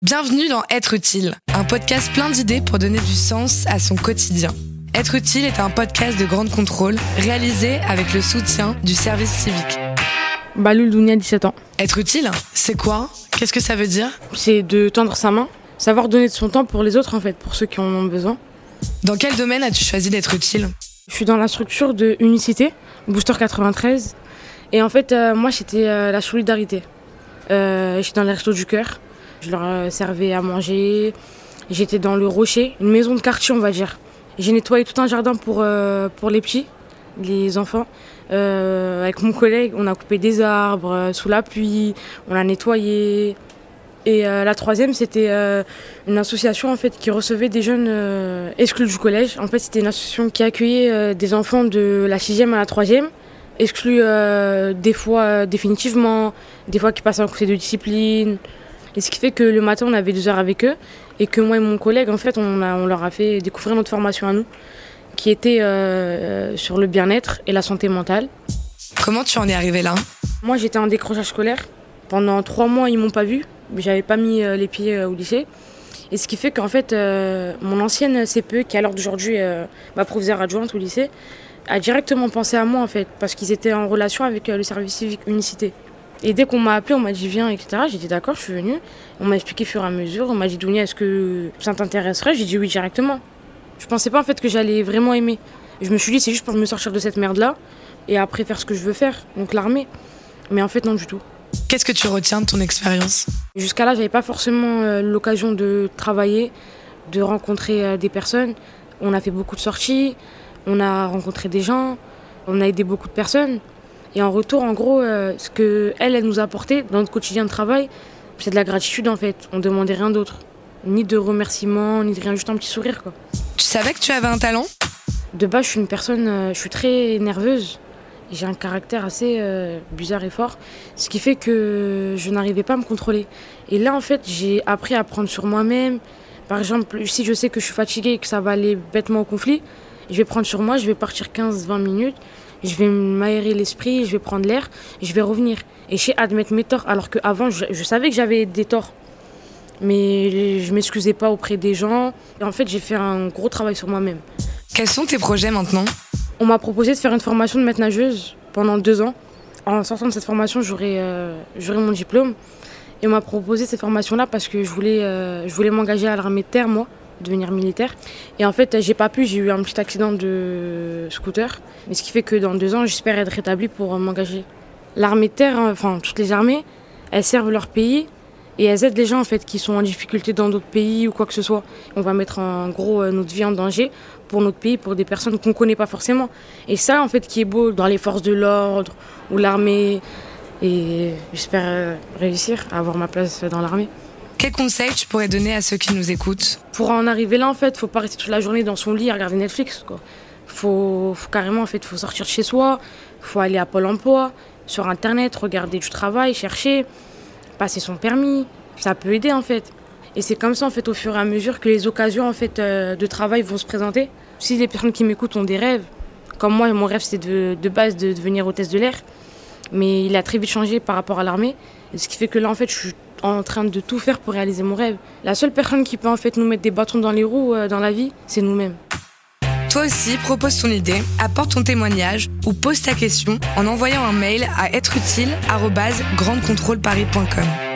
Bienvenue dans Être utile, un podcast plein d'idées pour donner du sens à son quotidien. Être utile est un podcast de grande contrôle réalisé avec le soutien du service civique. Baloul Dounia, 17 ans. Être utile, c'est quoi? Qu'est-ce que ça veut dire? C'est de tendre sa main, savoir donner de son temps pour les autres en fait, pour ceux qui en ont besoin. Dans quel domaine as-tu choisi d'être utile? Je suis dans la structure de Unicité, Booster 93. Et en fait, euh, moi, c'était euh, la solidarité. Euh, j'étais dans les restos du cœur. Je leur euh, servais à manger. J'étais dans le rocher, une maison de quartier, on va dire. J'ai nettoyé tout un jardin pour, euh, pour les petits, les enfants. Euh, avec mon collègue, on a coupé des arbres sous la pluie, on a nettoyé. Et la troisième, c'était une association en fait qui recevait des jeunes exclus du collège. En fait, c'était une association qui accueillait des enfants de la sixième à la troisième, exclus des fois définitivement, des fois qui passaient en conseil de discipline. Et ce qui fait que le matin, on avait deux heures avec eux et que moi et mon collègue, en fait, on, a- on leur a fait découvrir notre formation à nous, qui était euh, sur le bien-être et la santé mentale. Comment tu en es arrivé là? Moi, j'étais en décrochage scolaire. Pendant trois mois, ils m'ont pas vu. J'avais pas mis euh, les pieds euh, au lycée. Et ce qui fait qu'en fait, mon ancienne CPE, qui à l'heure d'aujourd'hui ma professeure adjointe au lycée, a directement pensé à moi en fait, parce qu'ils étaient en relation avec le service civique Unicité. Et dès qu'on m'a appelé, on m'a dit viens, etc. J'ai dit d'accord, je suis venue. On m'a expliqué au fur et à mesure. On m'a dit Dounia, est-ce que ça t'intéresserait? J'ai dit oui directement. Je pensais pas en fait que j'allais vraiment aimer. Je me suis dit c'est juste pour me sortir de cette merde là et après faire ce que je veux faire, donc l'armée. Mais en fait non du tout. Qu'est-ce que tu retiens de ton expérience? Jusqu'à là, j'avais pas forcément euh, l'occasion de travailler, de rencontrer euh, des personnes. On a fait beaucoup de sorties, on a rencontré des gens, on a aidé beaucoup de personnes. Et en retour, en gros, euh, ce que elle, elle nous a apporté dans notre quotidien de travail, c'est de la gratitude en fait. On demandait rien d'autre, ni de remerciements, ni de rien, juste un petit sourire quoi. Tu savais que tu avais un talent? De base, je suis une personne, euh, je suis très nerveuse. J'ai un caractère assez euh, bizarre et fort, ce qui fait que je n'arrivais pas à me contrôler. Et là, en fait, j'ai appris à prendre sur moi-même. Par exemple, si je sais que je suis fatiguée et que ça va aller bêtement au conflit, je vais prendre sur moi, je vais partir 15-20 minutes, je vais m'aérer l'esprit, je vais prendre l'air, je vais revenir. Et je sais admettre mes torts, alors qu'avant, je, je savais que j'avais des torts. Mais je m'excusais pas auprès des gens. Et en fait, j'ai fait un gros travail sur moi-même. Quels sont tes projets maintenant? On m'a proposé de faire une formation de maître nageuse pendant deux ans. En sortant de cette formation, j'aurai euh, mon diplôme. Et on m'a proposé cette formation-là parce que je voulais, euh, je voulais m'engager à l'armée de terre, moi, devenir militaire. Et en fait, j'ai pas pu, j'ai eu un petit accident de scooter. Mais ce qui fait que dans deux ans, j'espère être rétabli pour m'engager. L'armée de terre, hein, enfin, toutes les armées, elles servent leur pays et elles aident les gens en fait qui sont en difficulté dans d'autres pays ou quoi que ce soit. On va mettre en gros euh, notre vie en danger pour notre pays, pour des personnes qu'on connaît pas forcément. Et ça en fait qui est beau dans les forces de l'ordre ou l'armée. Et j'espère euh, réussir à avoir ma place dans l'armée. Quels conseils tu pourrais donner à ceux qui nous écoutent Pour en arriver là en fait, faut pas rester toute la journée dans son lit à regarder Netflix quoi. Faut, carrément en fait, faut sortir de chez soi, faut aller à Pôle Emploi, sur internet, regarder du travail, chercher, passer son permis. Ça peut aider en fait. Et c'est comme ça en fait au fur et à mesure que les occasions en fait euh, de travail vont se présenter. Si les personnes qui m'écoutent ont des rêves, comme moi mon rêve c'était de, base de devenir hôtesse de l'air, mais il a très vite changé par rapport à l'armée. Ce qui fait que là en fait je suis en train de tout faire pour réaliser mon rêve. La seule personne qui peut en fait nous mettre des bâtons dans les roues euh, dans la vie, c'est nous-mêmes. Toi aussi, propose ton idée, apporte ton témoignage ou pose ta question en envoyant un mail à êtreutile@grandecontrôleparis.com.